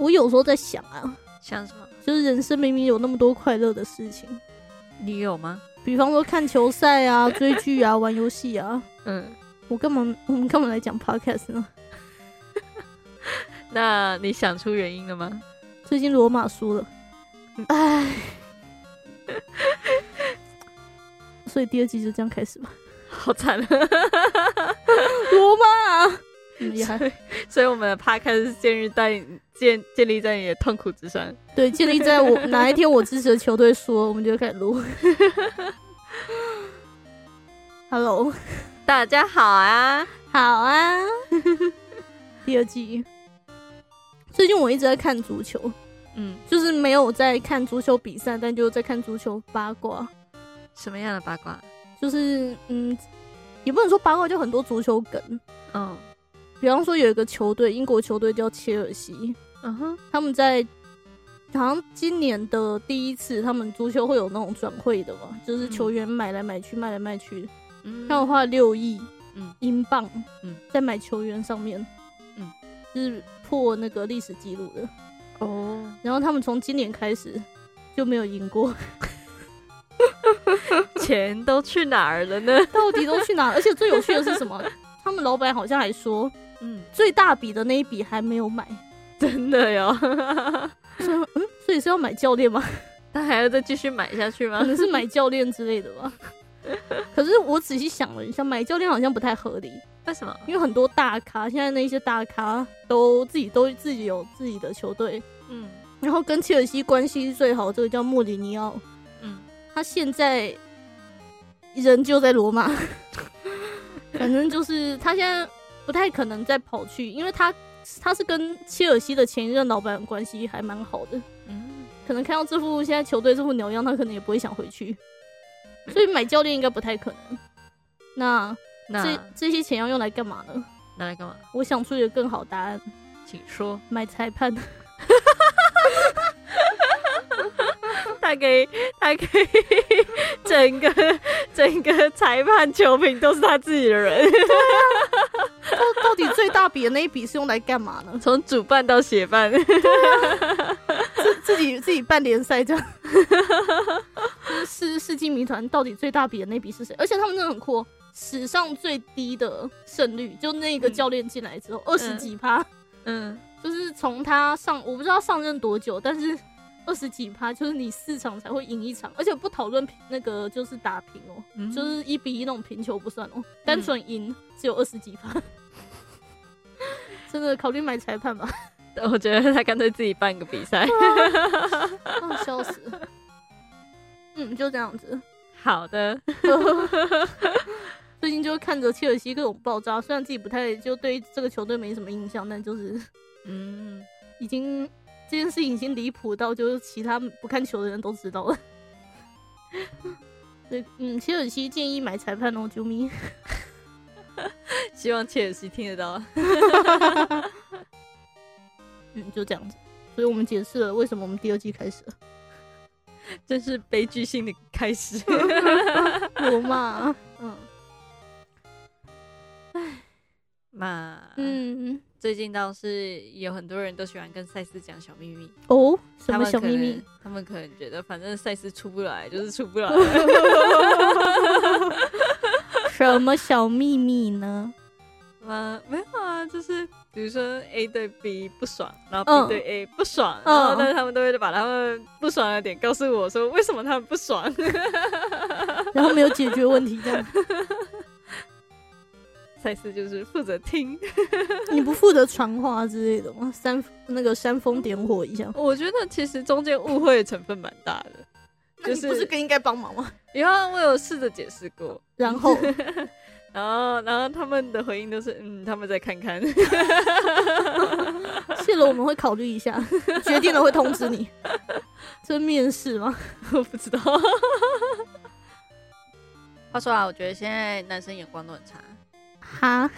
我有时候在想啊，想什么？就是人生明明有那么多快乐的事情，你有吗？比方说看球赛啊、追剧啊、玩游戏啊。嗯，我干嘛？我们干嘛来讲 podcast 呢？那你想出原因了吗？最近罗马输了，唉，所以第二季就这样开始吧。好惨，罗马很厉害，所以我们的 podcast 是建立在建建立在你的痛苦之上。对，建立在我 哪一天我支持的球队输了，我们就开始录。Hello，大家好啊，好啊，第二季。最近我一直在看足球，嗯，就是没有在看足球比赛，但就在看足球八卦。什么样的八卦？就是嗯，也不能说八卦，就很多足球梗。嗯，比方说有一个球队，英国球队叫切尔西，嗯哼，他们在好像今年的第一次，他们足球会有那种转会的嘛，就是球员买来买去，卖来卖去，嗯他们花了六亿嗯英镑，嗯在买球员上面，嗯，是破那个历史记录的。哦，然后他们从今年开始就没有赢过 钱都去哪儿了呢？到底都去哪？而且最有趣的是什么？他们老板好像还说，嗯，最大笔的那一笔还没有买，真的呀，所以嗯，所以是要买教练吗？他还要再继续买下去吗？可？能是买教练之类的吧。可是我仔细想了一下，买教练好像不太合理，为什么？因为很多大咖，现在那些大咖都自己都自己有自己的球队，嗯。然后跟切尔西关系最好这个叫莫里尼奥，嗯，他现在人就在罗马，反正就是他现在不太可能再跑去，因为他他是跟切尔西的前一任老板关系还蛮好的，嗯，可能看到这副现在球队这副鸟样，他可能也不会想回去，所以买教练应该不太可能。那这那这些钱要用来干嘛呢？拿来干嘛？我想出一个更好答案，请说。买裁判。他可以，他给，整个整个裁判球评都是他自己的人，到到底最大笔的那一笔是用来干嘛呢？从主办到协办。自自己自己办联赛这样。就是世世纪谜团到底最大笔的那笔是谁？而且他们真的很酷哦，史上最低的胜率，就那个教练进来之后二十几趴，嗯，就是从他上我不知道上任多久，但是二十几趴，就是你四场才会赢一场，而且不讨论那个就是打平哦，嗯就是一比一那种平球不算哦，单纯赢只有二十几趴。真的考虑买裁判吧，我觉得他干脆自己办个比赛。啊，笑死了。嗯，就这样子。好的，最近就看着切尔西各种爆炸，虽然自己不太就对这个球队没什么印象，但就是嗯，已经这件事情已经离谱到就是其他不看球的人都知道了。对，嗯，切尔西建议买裁判哦，救命。希望切尔西听得到。嗯，就这样子。所以我们解释了为什么我们第二季开始了。真是悲剧性的开始。我嘛，嗯嘛，嗯，嗯，最近倒是有很多人都喜欢跟赛斯讲小秘密。哦，什么小秘密？？他们可能觉得反正赛斯出不来就是出不来。什么小秘密呢？啊，没有啊，就是比如说 A 对 B 不爽，然后嗯 B 对 A 不爽，嗯然后但是他们都会把他们不爽的点告诉我说为什么他们不爽。然后没有解决问题，这样 赛斯就是负责听，你不负责传话之类的吗？煽那个煽风点火一下，我觉得其实中间误会的成分蛮大的。就是不是更应该帮忙吗？以后我有试着解释过，然后 然后然后他们的回应都是嗯，他们再看看。谢了，我们会考虑一下，决定了会通知你。这面试吗？我不知道。话说啊，我觉得现在男生眼光都很差。哈，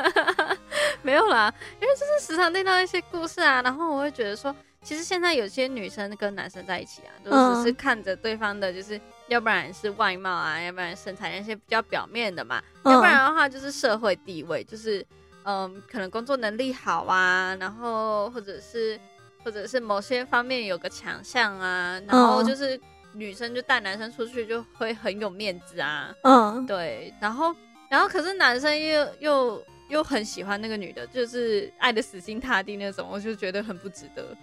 没有啦，因为就是时常听到一些故事啊，然后我会觉得说，其实现在有些女生跟男生在一起啊，都只是看着对方的，就是要不然是外貌啊，要不然身材那些比较表面的嘛，嗯。要不然的话就是社会地位，就是嗯，可能工作能力好啊，然后或者是或者是某些方面有个强项啊，然后就是女生就带男生出去就会很有面子啊，嗯，对，然后然后可是男生又又又很喜欢那个女的，就是爱的死心塌地那种，我就觉得很不值得。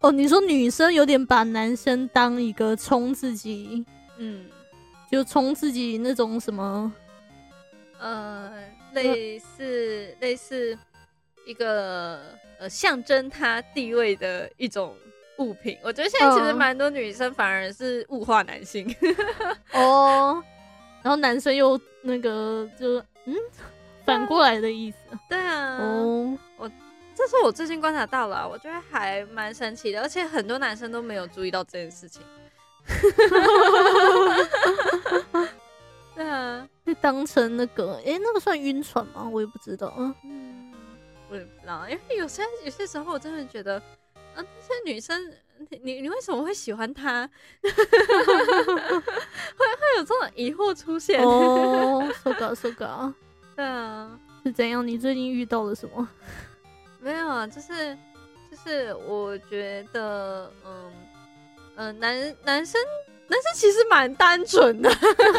哦，你说女生有点把男生当一个冲自己，嗯，就冲自己那种什么，呃，类似类似一个呃象征他地位的一种物品。我觉得现在其实嗯蛮多女生反而是物化男性。哦，然后男生又那个就嗯反过来的意思，对啊，哦，这是我最近观察到了，我觉得还蛮神奇的，而且很多男生都没有注意到这件事情。对啊，被当成那个，诶，那个算晕船吗？我也不知道，嗯，嗯，我也不知道，因为有些有些时候我真的觉得，啊，那些女生，你你你为什么会喜欢他？会会有这种疑惑出现。哦，so ga so ga，对啊，是怎样？你最近遇到了什么？没有啊，就是就是我觉得，嗯嗯、呃男男生男生其实蛮单纯的，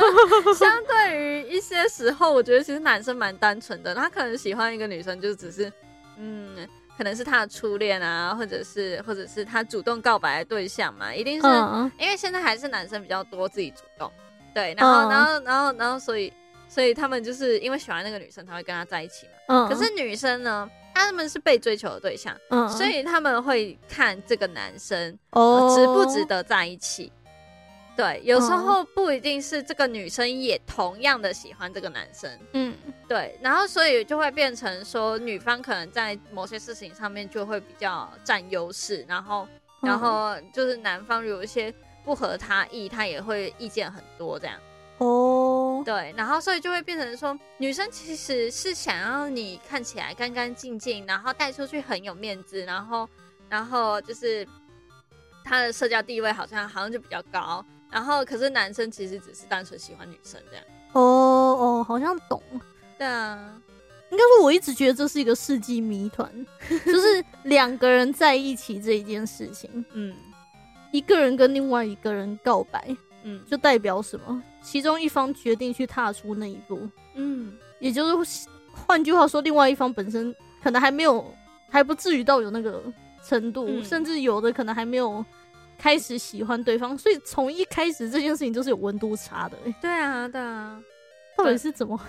相对于一些时候，我觉得其实男生蛮单纯的，他可能喜欢一个女生就只是，嗯。可能是他的初恋啊，或者是或者是他主动告白的对象嘛，一定是、嗯因为现在还是男生比较多自己主动，对，然后、嗯然后然后然后所以所以他们就是因为喜欢那个女生，才会跟他在一起嘛。嗯，可是女生呢，他们是被追求的对象，嗯，所以他们会看这个男生、值不值得在一起。对，有时哦候不一定是这个女生也同样的喜欢这个男生，嗯。对，然后所以就会变成说，女方可能在某些事情上面就会比较占优势，然后嗯。然后就是男方有一些不合他意，他也会意见很多这样。哦，对，然后所以就会变成说，女生其实是想要你看起来干干净净，然后带出去很有面子，然后然后就是他的社交地位好像好像就比较高，然后可是男生其实只是单纯喜欢女生这样。哦哦，好像懂。对啊，应该说，我一直觉得这是一个世纪谜团，就是两个人在一起这一件事情，嗯一个人跟另外一个人告白，嗯就代表什么？其中一方决定去踏出那一步，嗯也就是换句话说，另外一方本身可能还没有，还不至于到有那个程度，嗯甚至有的可能还没有开始喜欢对方，所以从一开始这件事情就是有温度差的、欸，对啊对啊。到底是怎么？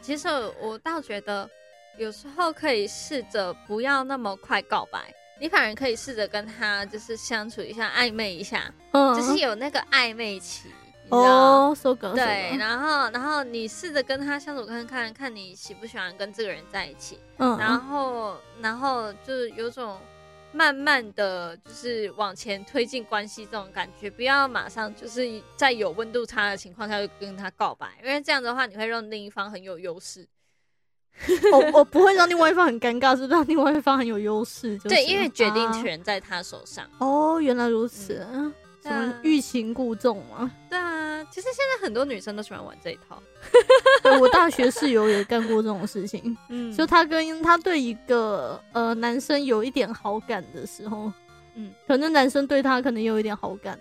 其实我倒觉得，有时候可以试着不要那么快告白，你反而可以试着跟他就是相处一下，暧昧一下，嗯，就是有那个暧昧期？哦，对，然后然后你试着跟他相处看看，看你喜不喜欢跟这个人在一起，嗯，然后然后就是有种慢慢的就是往前推进关系这种感觉，不要马上就是在有温度差的情况下就跟他告白，因为这样的话你会让另一方很有优势。我我不会让另外一方很尴尬，是让另外一方很有优势。就是对，因为决定啊权在他手上。哦，原来如此，对啊什么欲擒故纵嘛。对啊，其实现在很多女生都喜欢玩这一套。对我大学室友也干过这种事情，嗯就她跟她对一个呃男生有一点好感的时候，嗯，可能男生对他可能有一点好感，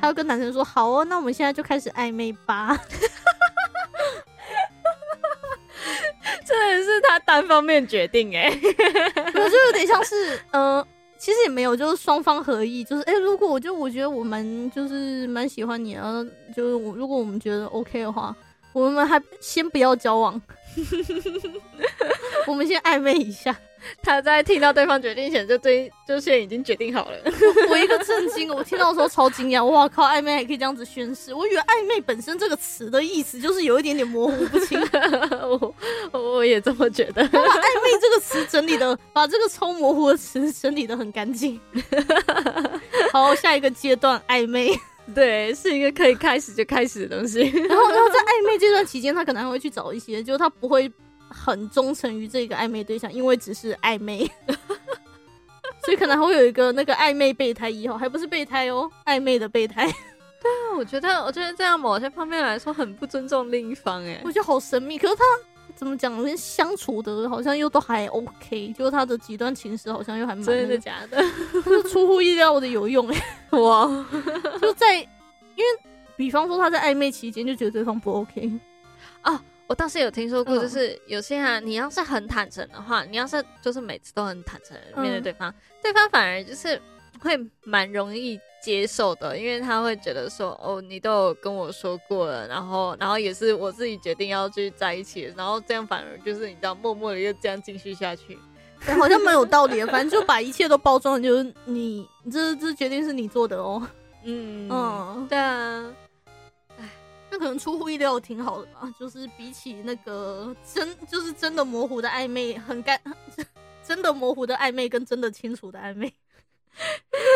她要跟男生说好哦，那我们现在就开始暧昧吧。真的是他单方面决定哎。我就有点像是呃。其实也没有，就是双方合意，就是哎、如果我就我觉得我蛮就是蛮喜欢你啊，就是我如果我们觉得 OK 的话，我们还先不要交往，我们先暧昧一下。他在听到对方决定前就对，就现在已经决定好了。我一个震惊，我听到的时候超惊讶，哇靠，暧昧还可以这样子宣誓，我以为暧昧本身这个词的意思就是有一点点模糊不清，我我也这么觉得。把暧昧这个词整理的，把这个超模糊的词整理的很干净。好，下一个阶段暧昧，对，是一个可以开始就开始的东西。然后然后在暧昧这段期间，他可能还会去找一些，就是他不会很忠诚于这个暧昧对象，因为只是暧昧。所以可能还会有一个那个暧昧备胎一号，还不是备胎哦，暧昧的备胎，对啊我觉得，我觉得这样某些方面来说很不尊重另一方哎我。觉得好神秘。可是他怎么讲，跟相处的好像又都还 OK，就是他的几段情史好像又还蛮真的假的？是出乎意料的有用哎、哇，就在因为比方说他在暧昧期间就觉得对方不 OK，我倒是有听说过，嗯就是有些人，你要是很坦诚的话，你要是就是每次都很坦诚面对嗯对方，对方反而就是会蛮容易接受的，因为他会觉得说，哦，你都有跟我说过了，然后然后也是我自己决定要去在一起，然后这样反而就是你知道，默默的又这样继续下去。对好像蛮有道理的。反正就把一切都包装，就是你这这决定是你做的哦。嗯嗯，对啊，那可能出乎意料挺好的吧，就是比起那个真就是真的模糊的暧昧，很干，真的模糊的暧昧跟真的清楚的暧昧，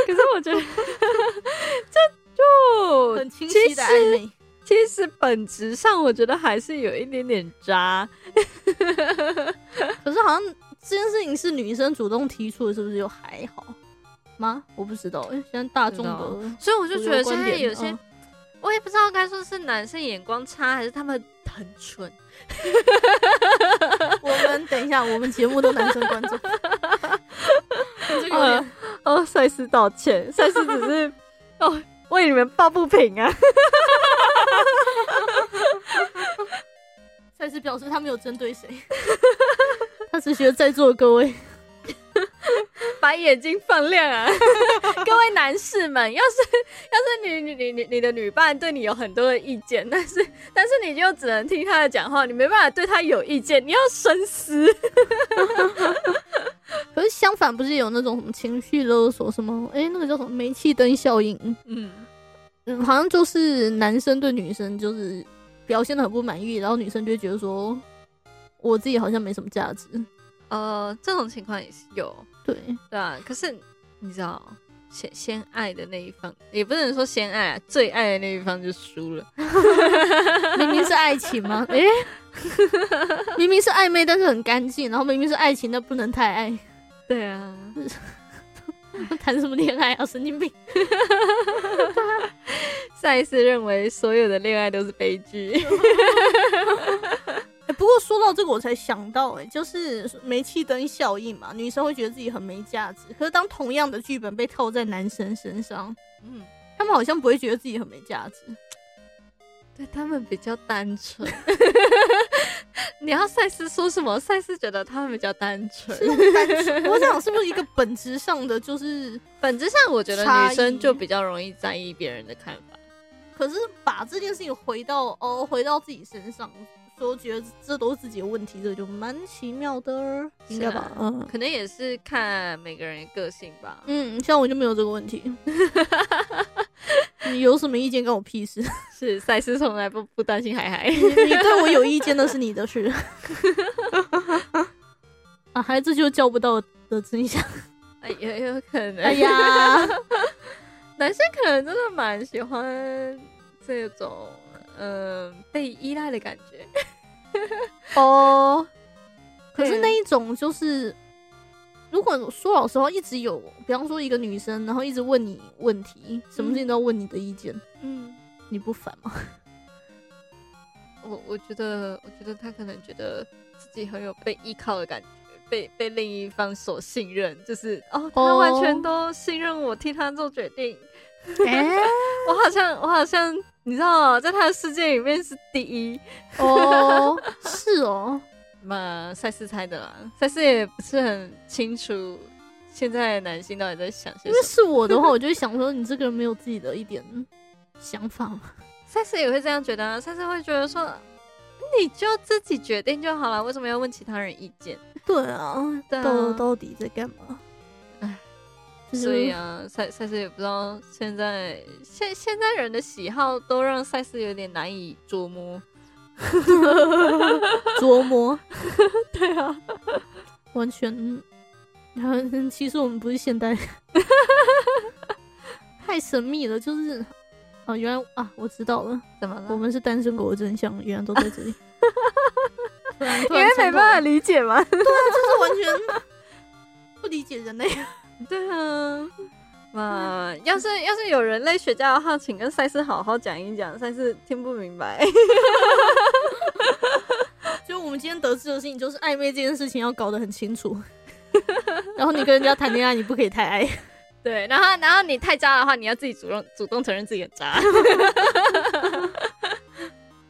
可是我觉得 这就很清晰的暧昧。其实本质上我觉得还是有一点点渣。可是好像这件事情是女生主动提出的，是不是就还好吗？我不知道，现在大众的所以我就觉得现在有些，嗯我也不知道该说是男生眼光差，还是他们很蠢。我们等一下，我们节目都男生观众，你 这个哦，赛斯道歉，赛斯只是 哦为你们抱不平啊。赛斯表示他没有针对谁，他只觉得在座的各位，把眼睛放亮啊！各位男士们，要是 要是你你你你你的女伴对你有很多的意见，但是但是你就只能听她的讲话，你没办法对她有意见，你要深思。可是相反，不是有那种什么情绪勒索什么？哎、那个叫什么煤气灯效应？嗯，嗯，好像就是男生对女生就是表现的很不满意，然后女生就会觉得说，我自己好像没什么价值。呃，这种情况也是有，对，对啊。可是你知道，先先爱的那一方，也不能说先爱啊，最爱的那一方就输了。明明是爱情吗？哎、明明是暧昧，但是很干净，然后明明是爱情，但不能太爱，对啊，谈什么恋爱啊？神经病！赛斯认为所有的恋爱都是悲剧。欸不过说到这个，我才想到、欸，哎，就是煤气灯效应嘛，女生会觉得自己很没价值。可是当同样的剧本被套在男生身上，嗯，他们好像不会觉得自己很没价值。对他们比较单纯。你要赛斯说什么？赛斯觉得他们比较单纯。我想是不是一个本质上的，就是 本质上，我觉得女生就比较容易在意别人的看法。可是把这件事情回到哦，回到自己身上，说觉得这都是自己的问题，这就蛮奇妙的，应该吧？啊嗯可能也是看每个人的个性吧。嗯，像我就没有这个问题。你有什么意见关我屁事？是赛斯从来不不担心海海。你你对我有意见那是你的事。啊，孩子就是叫不到的真相。哎，也有可能。哎，呀，男生可能真的蛮喜欢这种嗯、被依赖的感觉。哦，可是那一种就是，如果说老实话，一直有，比方说一个女生，然后一直问你问题，什么事情都要问你的意见，嗯，你不烦吗？我我觉得，我觉得他可能觉得自己很有被依靠的感觉，被被另一方所信任，就是哦，他哦完全都信任我，替他做决定。哎、我好像，我好像，你知道，在他的世界里面是第一。哦，是哦，嘛，赛斯猜的啦，赛斯也不是很清楚现在的男性到底在想些因为。是我的话，我就会想说，你这个人没有自己的一点想法吗？赛斯也会这样觉得啊，赛斯会觉得说，你就自己决定就好了，为什么要问其他人意见？对啊，对啊到到底在干嘛？所以啊，赛赛斯也不知道现在现现在人的喜好都让赛斯有点难以捉摸。琢磨，对啊，完全，然后 其实我们不是现代人，太神秘了，就是啊，原来啊，我知道了，怎么了？我们是单身狗的真相，原来都在这里。因为没办法理解嘛。对啊就是完全不理解人类。对啊，嘛，要是要是有人类学家的话，请跟赛斯好好讲一讲，赛斯听不明白。就 就我们今天得知的事情，就是暧昧这件事情要搞得很清楚。然后你跟人家谈恋爱，你不可以太爱。对，然后然后你太渣的话，你要自己主动主动承认自己很渣。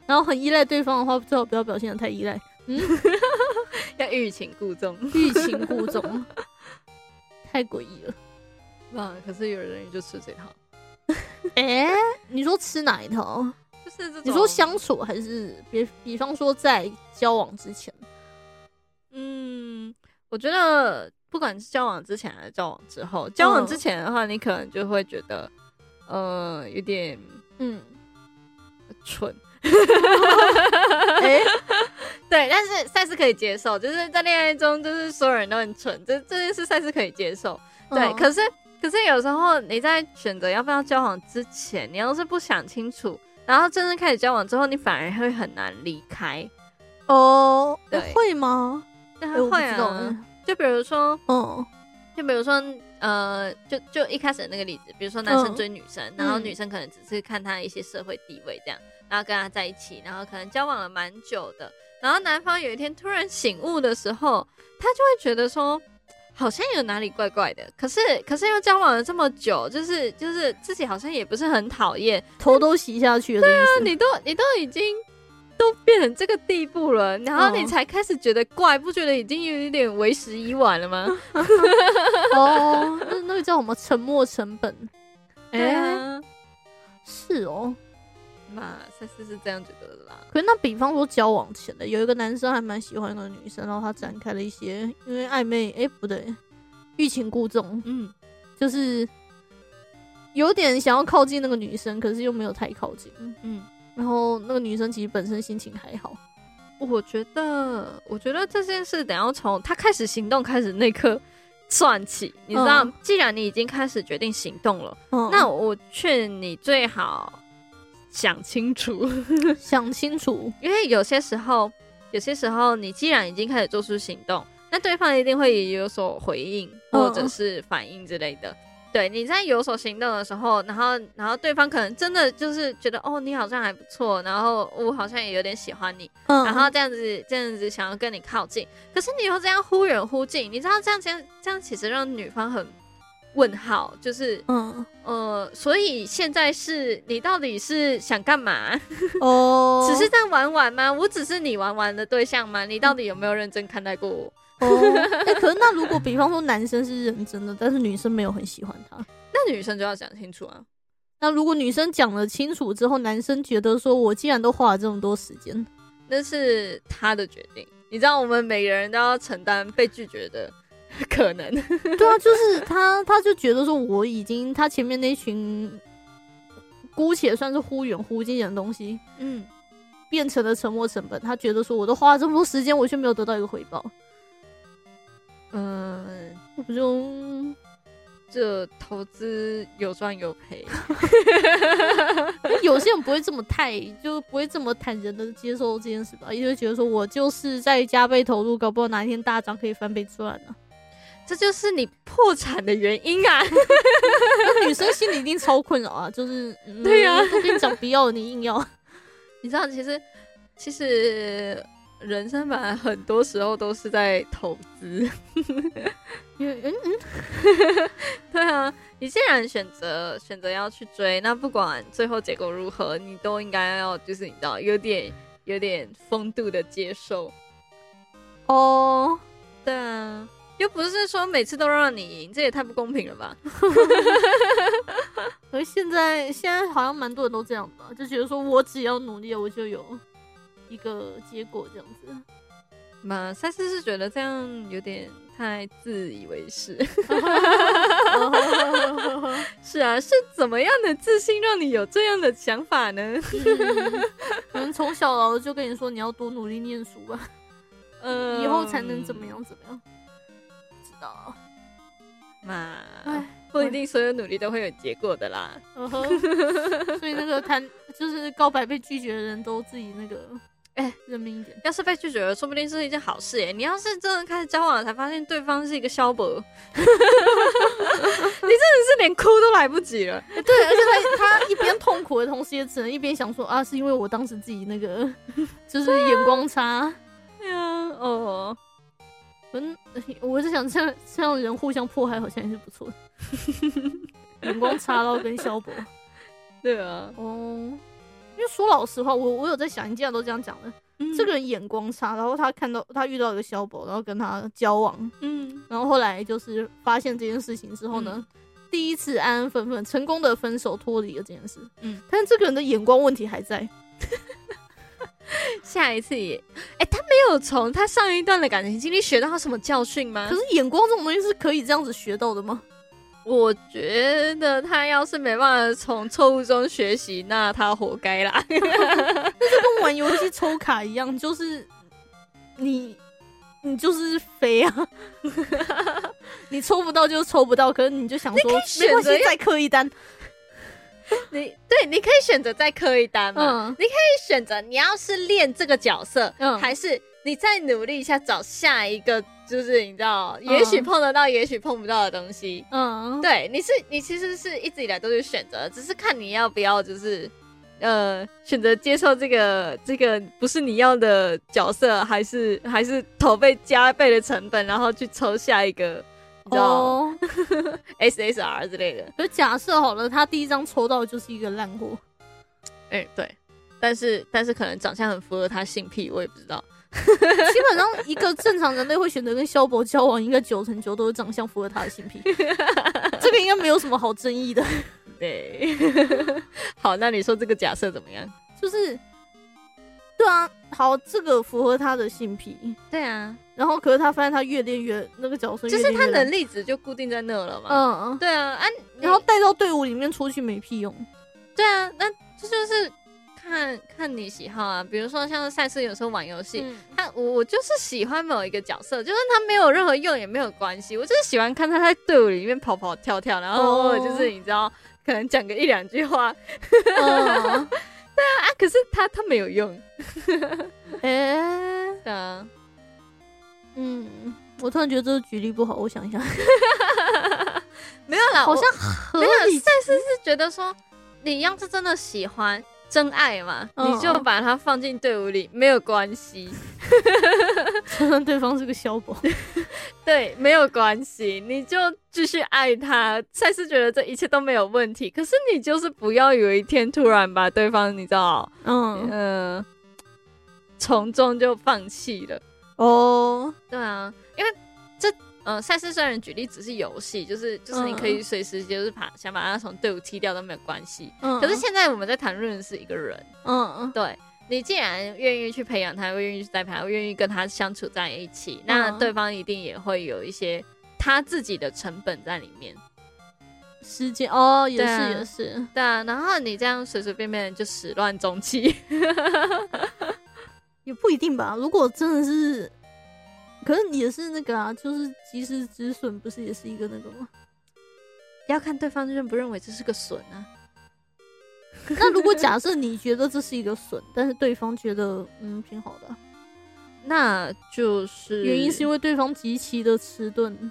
然后很依赖对方的话，最好不要表现的太依赖。嗯，要欲擒故纵，欲擒故纵，太诡异了。哇！可是有人就吃这套。哎，你说吃哪一套？就是这种。你说相处还是比？比方说在交往之前。嗯，我觉得不管是交往之前还是交往之后，交往之前的话，你可能就会觉得，呃，有点嗯蠢。哎，对，但是赛斯可以接受，就是在恋爱中，就是所有人都很蠢，这这件事赛斯可以接受。对，可是可是有时候你在选择要不要交往之前，你要是不想清楚，然后真正开始交往之后，你反而会很难离开。哦，对，会吗？会啊。就比如说，嗯，就比如说，呃，就就一开始的那个例子，比如说男生追女生，然后女生可能只是看他一些社会地位这样。然后跟他在一起，然后可能交往了蛮久的，然后男方有一天突然醒悟的时候，他就会觉得说，好像有哪里怪怪的。可是，可是又交往了这么久，就是就是自己好像也不是很讨厌，头都洗下去了。对啊，你都你都已经都变成这个地步了，然后你才开始觉得怪，不觉得已经有一点为时已晚了吗？哦，那那个叫什么沉默成本？哎，是哦。那，赛斯是这样觉得的啦。可是那比方说交往前的，有一个男生还蛮喜欢一个女生，然后他展开了一些因为暧昧，哎不对，欲擒故纵，嗯，就是有点想要靠近那个女生，可是又没有太靠近，嗯，然后那个女生其实本身心情还好。我觉得，我觉得这件事等要从他开始行动开始那刻算起，你知道，既然你已经开始决定行动了，那我劝你最好。想清楚，想清楚，因为有些时候，有些时候你既然已经开始做出行动，那对方一定会有所回应或者是反应之类的。对，你在有所行动的时候，然后，然后对方可能真的就是觉得，哦，你好像还不错，然后我好像也有点喜欢你，然后这样子，这样子想要跟你靠近，可是你又这样忽远忽近，你知道这样，这样，这样其实让女方很。问号就是，嗯呃，所以现在是你到底是想干嘛？哦，只是在玩玩吗？我只是你玩玩的对象吗？你到底有没有认真看待过我？哦，哎，可是那如果比方说男生是认真的，但是女生没有很喜欢他，那女生就要讲清楚啊。那如果女生讲了清楚之后，男生觉得说我既然都花了这么多时间，那是他的决定。你知道，我们每个人都要承担被拒绝的。可能，对啊，就是他，他就觉得说我已经他前面那群姑且算是忽远忽近的东西，嗯，变成了沉没成本。他觉得说我都花了这么多时间，我却没有得到一个回报，嗯，我不就这投资有赚有赔。有些人不会这么太，就不会这么坦然的接受这件事吧，也会觉得说我就是在加倍投入，搞不好哪一天大涨可以翻倍赚呢。这就是你破产的原因啊！女生心里一定超困扰啊，就是对呀，我跟你讲不要，你硬要。你知道，其实其实人生本来很多时候都是在投资。嗯嗯，对啊，你既然选择选择要去追，那不管最后结果如何，你都应该要就是你知道有点有点风度的接受。哦，对啊。又不是说每次都让你赢，这也太不公平了吧？可是现在现在好像蛮多人都这样吧，就觉得说我只要努力，我就有一个结果这样子。马赛斯是觉得这样有点太自以为是。是啊，是怎么样的自信让你有这样的想法呢？可能从小老师就跟你说你要多努力念书吧，呃，以后才能怎么样怎么样。知道嘛，不一定所有努力都会有结果的啦。所以那个谈就是告白被拒绝的人都自己那个，哎，认命一点。要是被拒绝了，说不定是一件好事耶。你要是真的开始交往了，才发现对方是一个萧伯，你真的是连哭都来不及了。对，而且他他一边痛苦的同时，也只能一边想说啊，是因为我当时自己那个就是眼光差。对啊，哦，嗯，我是想这样这样人互相迫害，好像也是不错的。眼光差到跟萧伯，对啊，哦，因为说老实话，我我有在想，你既然都这样讲了，这个人眼光差，然后他看到他遇到一个萧伯，然后跟他交往，嗯，然后后来就是发现这件事情之后呢，第一次安安分分成功的分手脱离了这件事，嗯，但是这个人的眼光问题还在。下一次也，哎、他没有从他上一段的感情经历学到他什么教训吗？可是眼光这种东西是可以这样子学到的吗？我觉得他要是没办法从错误中学习，那他活该啦。跟玩游戏抽卡一样，就是你你就是飞啊，你抽不到就抽不到，可是你就想说选择没关系，再刻一单。你对，你可以选择再磕一单嘛，嗯。可以选择你要是练这个角色，嗯。还是你再努力一下找下一个，就是你知道，也许碰得到，也许碰不到的东西。嗯，对，你是你其实是一直以来都是选择，只是看你要不要就是。呃，选择接受这个这个不是你要的角色，还是还是投倍加倍的成本，然后去抽下一个，你知道、哦。SSR 之类的。就假设好了，他第一张抽到的就是一个烂货，哎、对，但是但是可能长相很符合他性癖，我也不知道。基本上一个正常人类会选择跟萧伯交往，应该九成九都是长相符合他的性癖，这个应该没有什么好争议的。对，好，那你说这个假设怎么样？就是，对啊，好，这个符合他的性癖，对啊，然后可是他发现他越练越那个角色就是他能力值就固定在那了嘛。嗯嗯，对啊，啊，然后带到队伍里面出去没屁用。对啊，那这就是看看你喜好啊。比如说像赛斯有时候玩游戏，嗯他我我就是喜欢某一个角色，就算他没有任何用也没有关系，我就是喜欢看他在队伍里面跑跑跳跳，然后偶尔就是你知道，可能讲个一两句话 对，啊，可是他他没有用，哎、对啊，嗯，我突然觉得这个举例不好，我想一下，没有啦，好像合没有理。赛斯是觉得说，你要是真的喜欢。真爱嘛，嗯你就把他放进队伍里没有关系，就算对方是个小宝，对，没有关系，你就继续爱他。赛斯觉得这一切都没有问题，可是你就是不要有一天突然把对方，你知道，嗯，嗯，从中就放弃了。哦，对啊，因为这呃，赛事虽然举例只是游戏，就是就是你可以随时就是把想把他从队伍踢掉都没有关系。嗯，可是现在我们在谈论的是一个人，嗯嗯对你既然愿意去培养他，愿意去栽培他，愿意跟他相处在一起，那嗯对方一定也会有一些他自己的成本在里面。时间哦，也是也是，对啊，然后你这样随随便便就始乱终弃，也不一定吧。如果真的是，可是也是那个啊，就是及时止损，不是也是一个那个吗？要看对方认不认为这是个损啊。那如果假设你觉得这是一个损，但是对方觉得嗯挺好的啊，那就是原因是因为对方极其的迟钝。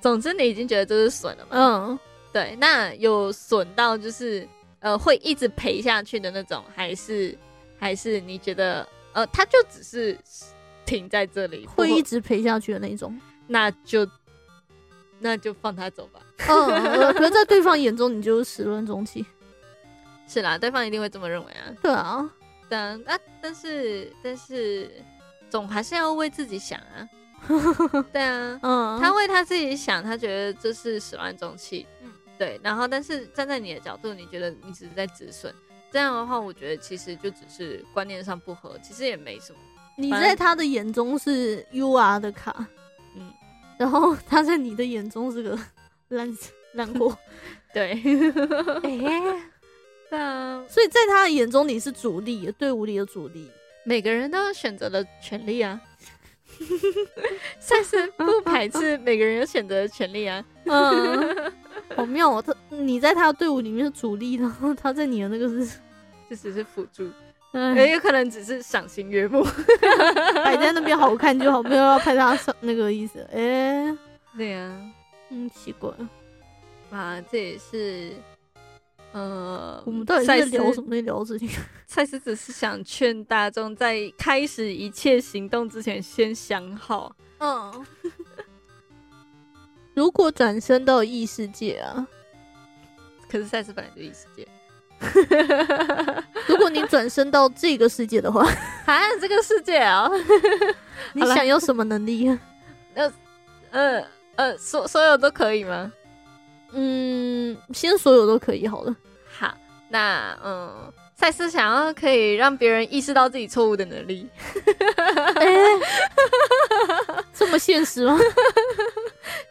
总之你已经觉得这是损了嘛？嗯，对，那有损到就是呃会一直赔下去的那种，还是还是你觉得呃他就只是停在这里，会一直陪下去的那种。那就那就放他走吧。嗯，呃可是在对方眼中，你就是始乱终弃。是啦，对方一定会这么认为啊。对啊，但啊，但是但是总还是要为自己想啊。对啊，嗯，他为他自己想，他觉得这是始乱终弃。嗯嗯，对。然后，但是站在你的角度，你觉得你只是在止损。这样的话，我觉得其实就只是观念上不合，其实也没什么。你在他的眼中是 U R 的卡，嗯，然后他在你的眼中是个烂烂货。对，哎、对啊，所以在他的眼中你是主力，队伍里的主力。每个人都有选择的权利啊。赛斯不排斥每个人有选择的权利啊。嗯，好妙哦！他你在他的队伍里面是主力，然后他在你的那个是，这只是辅助，哎也有可能只是赏心悦目。摆在那边好看就好，没有要拍他上那个意思。哎、对呀、嗯，奇怪。啊，这也是，呃，我们到底在聊什么？在聊这里？赛斯只是想劝大众在开始一切行动之前先想好。嗯，如果转身到异世界啊，可是赛斯本来就异世界，如果你转身到这个世界的话，啊，这个世界啊，你想要什么能力啊？呃呃，所所有都可以吗？嗯，先所有都可以好了。好，那嗯，赛斯想要可以让别人意识到自己错误的能力。哎、这么现实吗？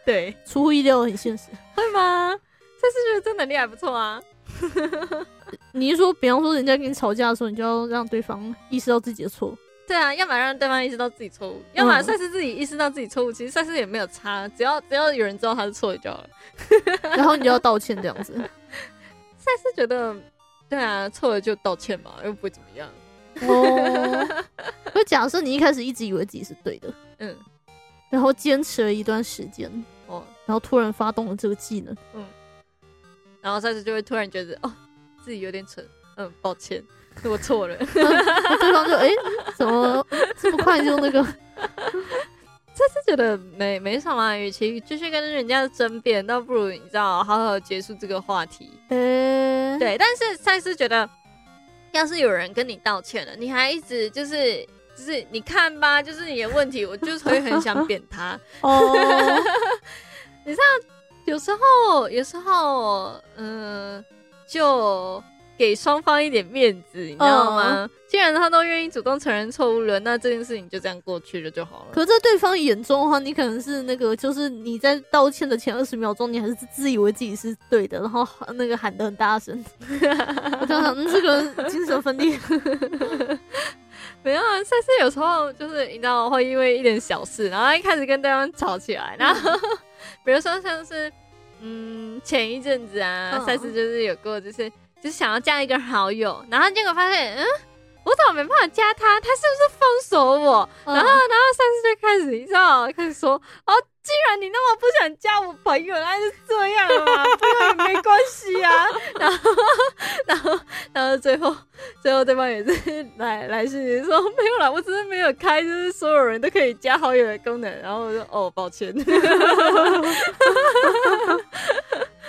对，出乎意料，很现实。会吗？赛斯觉得这能力还不错啊。你是说，比方说人家跟你吵架的时候，你就要让对方意识到自己的错？对啊，要么让对方意识到自己错误，要么赛斯自己意识到自己错误。其实赛斯也没有差，只要只要有人知道他是错的就好了。然后你就要道歉这样子。赛斯觉得，对啊，错了就道歉嘛，又不会怎么样。哦，就假设你一开始一直以为自己是对的，嗯，然后坚持了一段时间，哦，然后突然发动了这个技能，然后赛斯就会突然觉得，哦，自己有点蠢，嗯，抱歉，我错了。那对方就哎、怎么这么快就那个？赛斯觉得没没什么啊，与其继续跟人家争辩，倒不如你知道，好好结束这个话题。哎、对，但是赛斯觉得，要是有人跟你道歉了，你还一直就是就是你看吧，就是你的问题，我就是会很想扁他。哦，有时候，有时候，嗯、就给双方一点面子，你知道吗？既然他都愿意主动承认错误了，那这件事情就这样过去了就好了。可是在对方眼中的话，你可能是那个，就是你在道歉的前二十秒钟，你还是自以为自己是对的，然后那个喊得很大声。我就想，嗯，这个精神分裂。没有啊，赛斯有时候就是你知道会因为一点小事，然后一开始跟对方吵起来，然后比如说像是嗯前一阵子啊，嗯赛斯就是有过就是就是想要加一个好友，然后结果发现嗯。我怎么没办法加他？他是不是封锁我？然后，然后上次就开始，你知道，开始说：“哦，既然你那么不想加我朋友，那就这样了嘛，不用也没关系啊。”然后，然后，然后最后，最后对方也是来来信息说没有啦，我只是没有开，就是所有人都可以加好友的功能。然后我说哦，抱歉。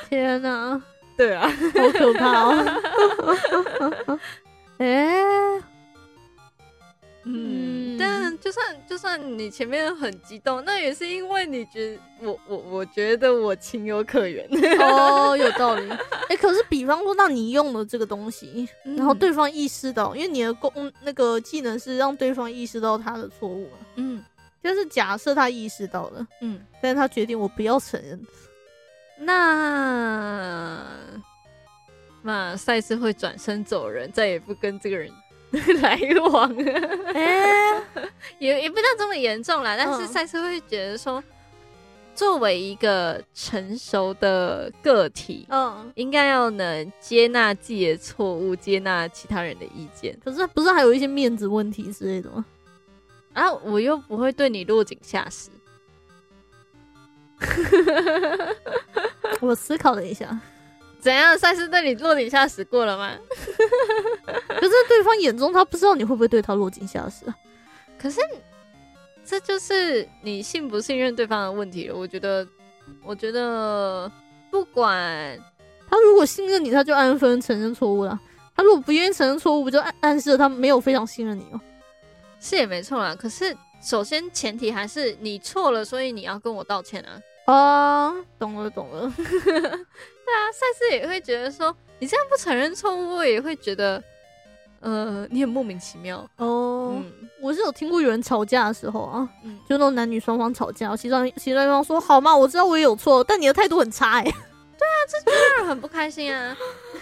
天哪，对啊，好可怕哦！哎、嗯嗯，但就算就算你前面很激动，那也是因为你觉得我我我觉得我情有可原。哦，有道理。哎、可是比方说，那你用了这个东西，然后对方意识到，因为你的功那个技能是让对方意识到他的错误嘛，嗯。就是假设他意识到了，嗯，但是他决定我不要承认，那那赛斯会转身走人，再也不跟这个人 来往。哎、也也不到这么严重啦，但是嗯赛斯会觉得说，作为一个成熟的个体，嗯，应该要能接纳自己的错误，接纳其他人的意见，可是不是还有一些面子问题之类的吗？啊我又不会对你落井下石。我思考了一下，怎样？算是对你落井下石过了吗？可是对方眼中他不知道你会不会对他落井下石啊。可是这就是你信不信任对方的问题了。我觉得，我觉得不管他如果信任你，他就按分承认错误了；他如果不愿意承认错误，不就暗暗示了他没有非常信任你吗？是也没错啦。可是首先前提还是你错了，所以你要跟我道歉啊。啊，懂了懂了。对啊，赛斯也会觉得说你这样不承认错误，我也会觉得，呃，你很莫名其妙。哦，嗯我是有听过有人吵架的时候啊，嗯，就那种男女双方吵架，其中其中一方说：“好嘛，我知道我也有错，但你的态度很差、欸，当然很不开心啊。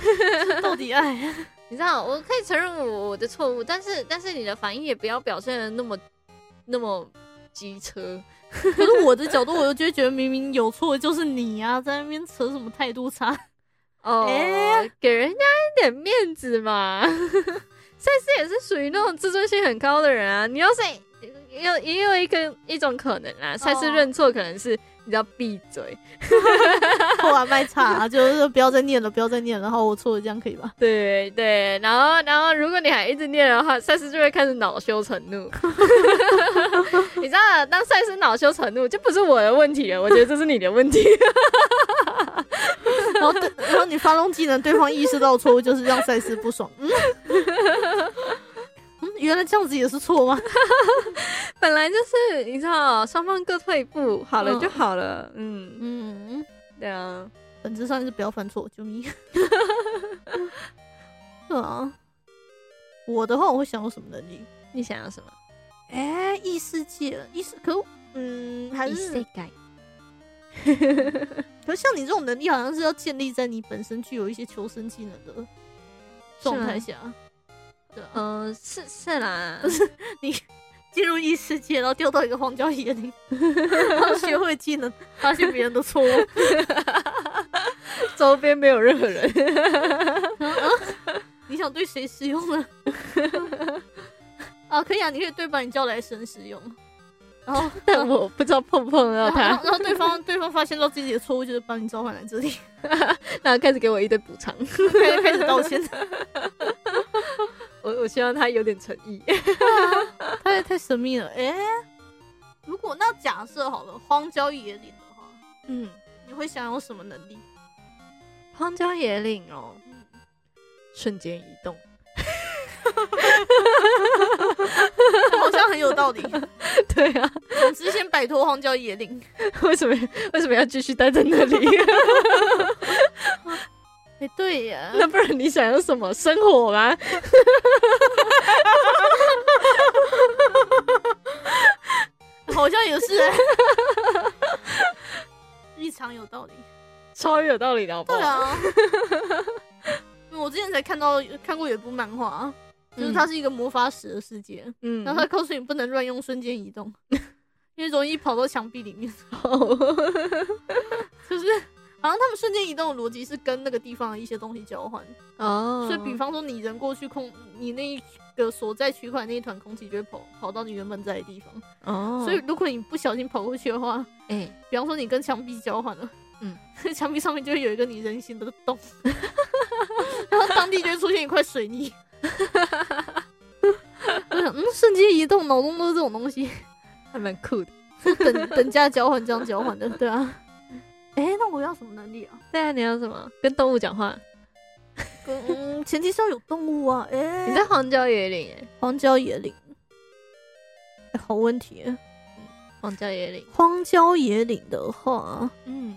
到底哎，你知道，我可以承认我我的错误，但是但是你的反应也不要表现的那么那么机车。可是我的角度，我就觉得明明有错就是你啊，在那边扯什么态度差？哦，哎给人家一点面子嘛。赛斯也是属于那种自尊心很高的人啊。你要是也有也有一个一种可能啊，赛斯认错可能是你知道闭嘴。破完卖差、啊，就是不要再念了，不要再念了。然后我错了，这样可以吧？对对，然后然后如果你还一直念的话，赛斯就会开始恼羞成怒。你知道，当赛斯恼羞成怒，就不是我的问题了，我觉得这是你的问题。然后对，然后你发动技能，对方意识到错误，就是让赛斯不爽。嗯，嗯，原来这样子也是错吗？本来就是你知道，双方各退一步，好了嗯就好了。嗯，嗯，对啊，本质上就是不要犯错，救命！对啊，我的话我会想要什么能力？你想要什么？哎、异世界，异世可嗯，还是改。可是像你这种能力，好像是要建立在你本身具有一些求生技能的状态下。对啊，嗯，是是啦，进入异世界，然后掉到一个荒郊野岭，然后学会技能，发现别人的错误。周边没有任何人。嗯嗯你想对谁使用呢？啊，可以啊，你可以对把你叫来神使用。然后，但我不知道碰不碰得到他，然后然后对方对方发现到自己的错误，就是把你召唤来这里，然后开始给我一堆补偿。开始开始道歉。我我希望他有点诚意。他也太神秘了，哎、如果那假设好了，荒郊野岭的话，嗯，你会想有什么能力？荒郊野岭哦，嗯，瞬间移动。好像很有道理。对啊，总之，先摆脱荒郊野岭。为什么为什么要继续待在那里？哎、对呀，那不然你想要什么生活吗？好像也是、欸，异常有道理。超有道理的，好不好？对啊，嗯我之前才看到看过有一部漫画，就是它是一个魔法使的世界，嗯，然后它告诉你不能乱用瞬间移动，因为容易跑到墙壁里面。就是好像他们瞬间移动的逻辑是跟那个地方的一些东西交换，哦，所以比方说你人过去空，你那一个所在区块那一团空气就会跑跑到你原本在的地方。哦，所以如果你不小心跑过去的话，哎，比方说你跟墙壁交换了，嗯，墙壁上面就会有一个你人形的洞，然后当地就会出现一块水泥。我想，嗯，瞬间移动，脑中都是这种东西，还蛮酷的。等等价交换这样交换的，对啊。哎、那我要什么能力啊？对啊，你要什么？跟动物讲话？跟嗯，前提是要有动物啊。哎、你在荒郊野岭？哎，荒郊野岭，哎好问题耶。荒郊野岭。荒郊野岭的话，嗯，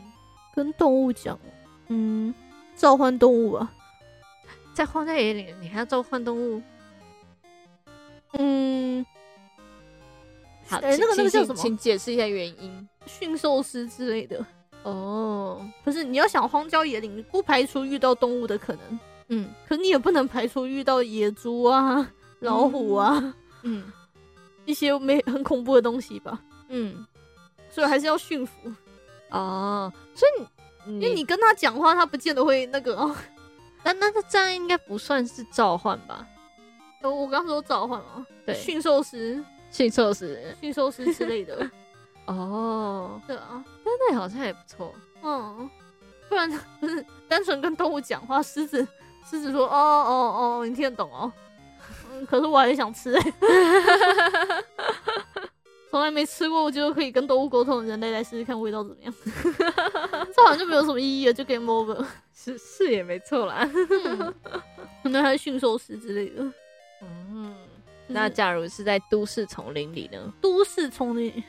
跟动物讲，嗯，召唤动物吧。在荒郊野岭，你还要召唤动物？嗯，好，哎、那个那个叫什么？请解释一下原因。驯兽师之类的。哦，可是，你要想荒郊野岭，不排除遇到动物的可能，嗯。可你也不能排除遇到野猪啊、老虎啊、嗯。一些没很恐怖的东西吧。嗯，所以还是要驯服，哦，所以你因为你跟他讲话，他不见得会那个哦。那那那这样应该不算是召唤吧？我我刚说召唤嘛，对。驯兽师、驯兽师。驯兽师之类的，哦，对啊，但那好像也不错。嗯，不然不是单纯跟动物讲话，狮子狮子说哦哦哦，你听得懂哦，嗯，可是我还是想吃。哎、从来没吃过，我觉得可以跟动物沟通的人类来试试看味道怎么样，这好像就没有什么意义了，就 game over，是是也没错啦。嗯。可能还是驯兽师之类的，嗯，那假如是在都市丛林里呢？都市丛林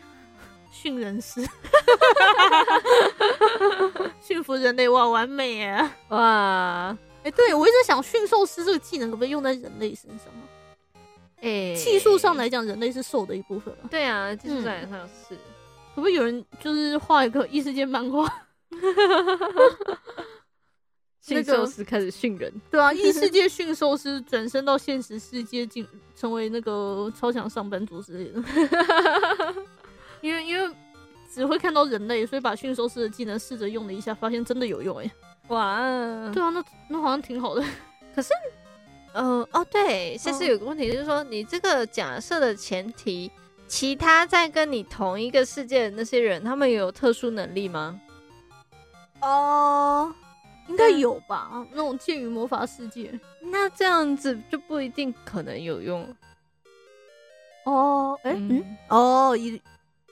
驯人师，驯服人类哇，完美耶！哇，哎、对我一直想，驯兽师这个技能可不可以用在人类身上啊？哎、技术上来讲，人类是兽的一部分啊。对啊，技术上来上是。可不可以有人就是画一个异世界漫画？驯兽师开始训人，对啊，异世界驯兽师转身到现实世界，进成为那个超强上班族之类的。因为因为只会看到人类，所以把驯兽师的技能试着用了一下，发现真的有用哎、哇！对啊，那那好像挺好的。可是呃，哦，对，现嗯在有个问题就是说，你这个假设的前提其他在跟你同一个世界的那些人，他们有特殊能力吗？哦，应该有吧？那种介于魔法世界，那这样子就不一定可能有用。哦，哎，嗯嗯，哦，一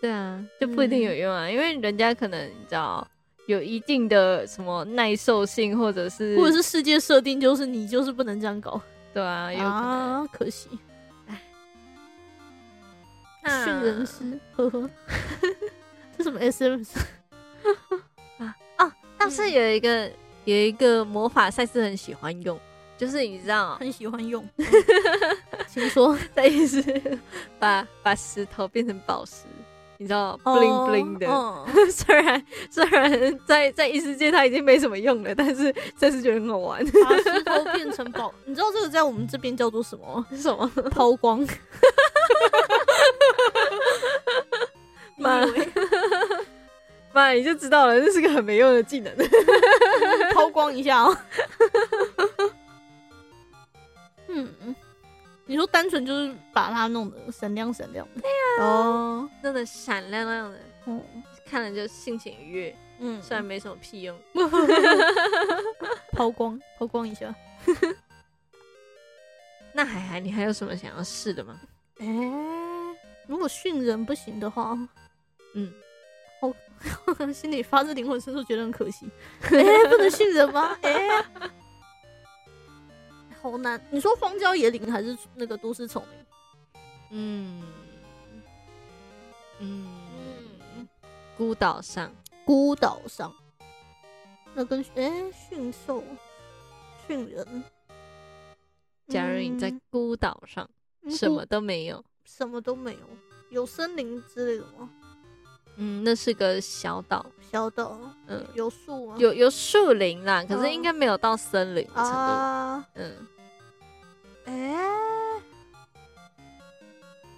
对啊，就不一定有用啊，因为人家可能你知道有一定的什么耐受性，或者是或者是世界设定就是你就是不能这样搞。对啊，有可能。啊，可惜那训人师，呵呵，这什么 SMS？但 是有一个有一个魔法赛斯很喜欢用，就是你知道，很喜欢用，请说。在意思把把石头变成宝石，你知道 bling bling 的。哦 虽然虽然在在异世界它已经没什么用了，但是真是觉得很好玩。把 石头变成宝，你知道这个在我们这边叫做什么？是什么？抛光。妈妈，你就知道了，这是个很没用的技能。抛光一下哦。嗯，你说单纯就是把它弄得闪亮闪亮的，对呀、哦，真的闪亮亮的，嗯看了就心情愉悦。嗯，虽然没什么屁用。抛光抛光一下。那海海，你还有什么想要试的吗？哎、如果训人不行的话，嗯，心里发自灵魂深处觉得很可惜。哎、不能训人吗？哎、好难。你说荒郊野岭还是那个都市丛林？嗯嗯，嗯，孤岛上，孤岛上，那跟哎驯兽、驯人。假如你在嗯孤岛上，嗯什么都没有，什么都没有，有森林之类的吗？嗯，那是个小岛，小岛，嗯，有树吗？有有树林啦，可是嗯应该没有到森林的程度。啊，嗯，哎、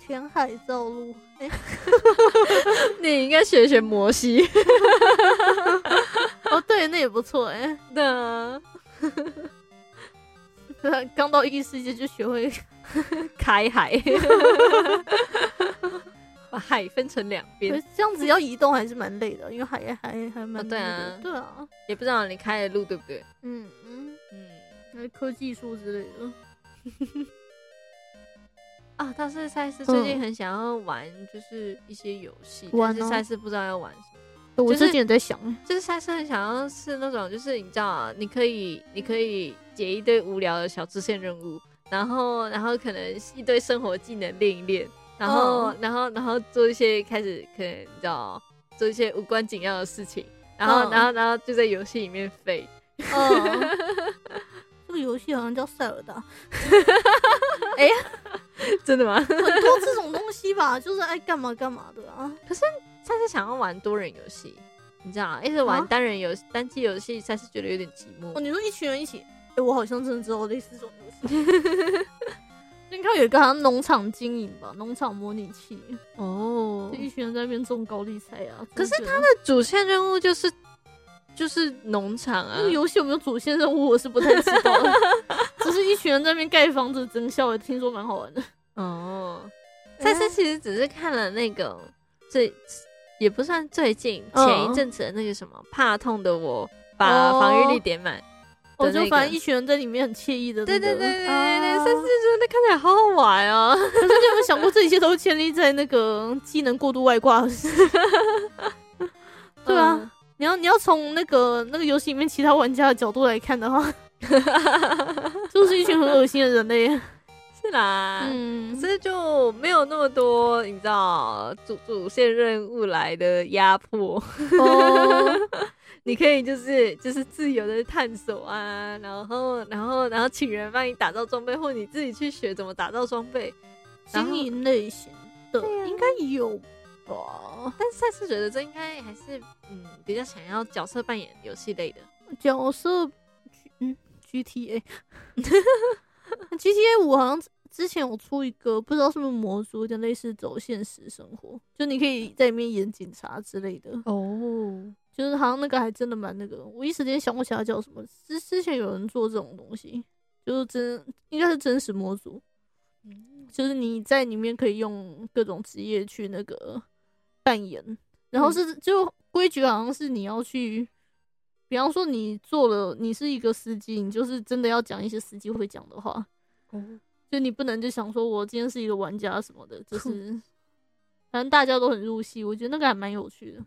填海造陆，哎、你应该学学摩西。哦，对，那也不错，哎、对啊，刚到异世界就学会，开海，把海分成两边。这样子要移动还是蛮累的，因为海也还还蛮、哦对啊。对啊，也不知道你开的路对不对？嗯嗯，嗯，那科技树之类的，啊，但是赛斯最近很想要玩，就是一些游戏，但是赛斯不知道要玩什么。我就是最近也在想，就是赛斯很想要是那种，就是你知道啊，你可以你可以解一堆无聊的小支线任务，然后然后可能一堆生活技能练一练，然后、嗯然后然后做一些开始可能你知道做一些无关紧要的事情，然后、嗯然后然后就在游戏里面废。嗯，这个游戏好像叫塞尔达，哎真的吗？很多这种东西吧，就是爱干嘛干嘛的啊。可是他是想要玩多人游戏，你知道啊，一直玩啊单人游单机游戏，才是觉得有点寂寞哦，寞。你说一群人一起，哎、我好像真的知道类似这种游戏。你看有一个好像农场经营吧，农场模拟器，哦就一群人在那边种高丽菜啊。可是他的主线任务就是就是农场啊那个，游戏有没有主线任务，我是不太知道的。只是一群人在那边盖房子增效，也听说蛮好玩的。哦，但是其实只是看了那个最也不算最近嗯前一阵子的那个什么怕痛的我把哦防御力点满。我的那个就反正一群人在里面很惬意的、那对个。对对对对对，啊赛斯觉得看起来好好玩啊。可是你有没有想过，这一切都建立在那个技能过度外挂？对啊，嗯，你要你要从那个那个游戏里面其他玩家的角度来看的话，就是一群很恶心的人类。是啦，嗯，可是就没有那么多你知道主主线任务来的压迫。哦，你可以就是就是自由的探索啊，然后然后然后请人帮你打造装备，或你自己去学怎么打造装备。经营类型的应该有吧？但是赛斯觉得这应该还是嗯比较想要角色扮演游戏类的。角色，嗯，GTA。GTA 五好像之前有出一个，不知道是不是魔族，有点类似走现实生活，就你可以在里面演警察之类的。哦，就是好像那个还真的蛮那个，我一时间想不起来叫什么。之之前有人做这种东西，就是真应该是真实模组，就是你在里面可以用各种职业去那个扮演，然后是就规矩好像是你要去，比方说你做了，你是一个司机，你就是真的要讲一些司机会讲的话，哦，就你不能就想说我今天是一个玩家什么的，就 是反正大家都很入戏，我觉得那个还蛮有趣的。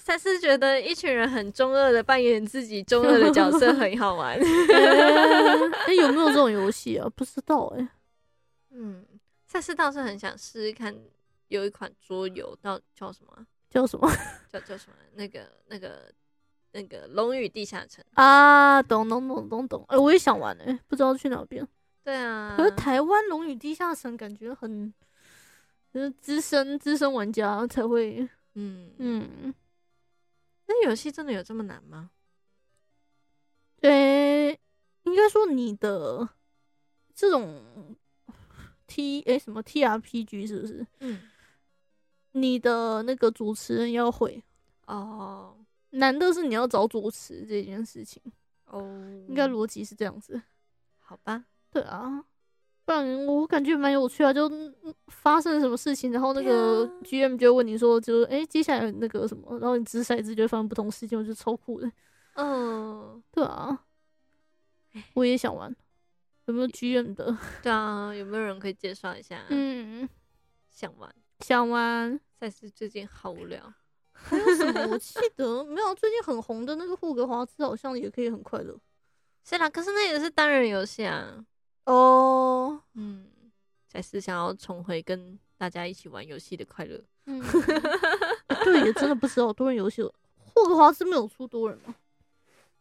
才是觉得一群人很中二的扮演自己中二的角色很好玩。哎、有没有这种游戏啊？不知道哎、嗯，赛斯倒是很想试试看，有一款桌游叫叫什么啊？叫什么 叫叫什么？那个那个那个《龙与地下城》。啊？懂懂懂懂懂。哎、我也想玩哎、不知道去哪边。对啊，可是台湾《龙与地下城》感觉很，就是资深资深玩家才会，嗯，嗯，那游戏真的有这么难吗？对，应该说你的这种 T 哎、什么 TRPG 是不是？嗯，你的那个主持人要会，哦难的是你要找主持这件事情，哦，应该逻辑是这样子。好吧。对啊，不然我感觉蛮有趣啊，就嗯发生了什么事情，然后那个 GM 就会问你说，就是哎、诶接下来那个什么，然后你掷骰子就会发生不同事情，我觉得超酷的。嗯，对啊，我也想玩，有没有 GM 的？对啊，有没有人可以介绍一下？嗯，想玩。想玩。赛斯最近好无聊。还有什么？我记 得没有，最近很红的那个霍格华兹好像也可以很快乐。是啦，可是那也是单人游戏啊。哦，嗯，才是想要重回跟大家一起玩游戏的快乐。嗯，欸 对，也真的不知道多人游戏了。霍格华兹没有出多人吗？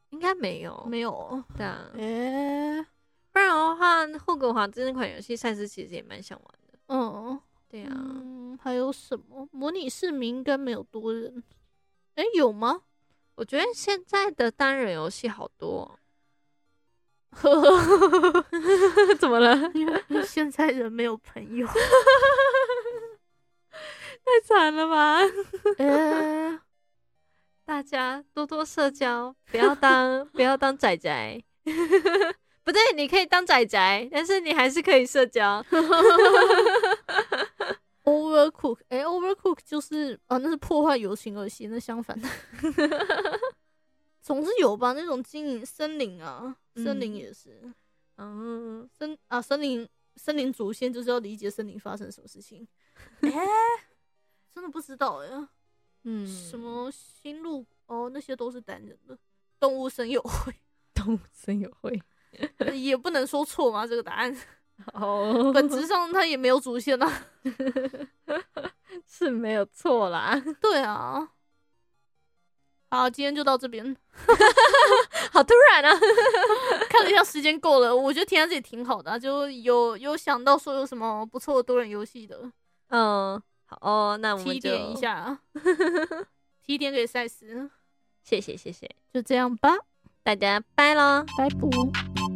应该没有，没有哦。对啊，诶、不然的话，霍格华兹那款游戏，赛事其实也蛮想玩的。嗯，对啊，嗯，还有什么？模拟市民应该没有多人。诶、有吗？我觉得现在的单人游戏好多、呵呵，哦，怎么了？因为因为现在人没有朋友。太惨了吧！诶、大家多多社交，不要当不要当仔仔。不对，你可以当仔仔，但是你还是可以社交。Overcook，诶 o v e r c o o k 就是啊，那是破坏友情而行，那相反的。总是有吧，那种经营森林啊，森林嗯也是，嗯，森啊森林森林主线就是要理解森林发生什么事情。诶、真的不知道哎、嗯，什么新路哦，那些都是单人的。动物森友会 动物森友会？也不能说错吗，这个答案哦，本质上它也没有主线啊。是没有错啦。对啊，好，今天就到这边。好突然啊！看了一下时间够了，我觉得填在这里挺好的、啊，就有有想到说有什么不错的多人游戏的，嗯，好哦，那我们就提点一，下，提点给赛斯，谢谢谢谢，就这样吧，大家拜喽。拜拜。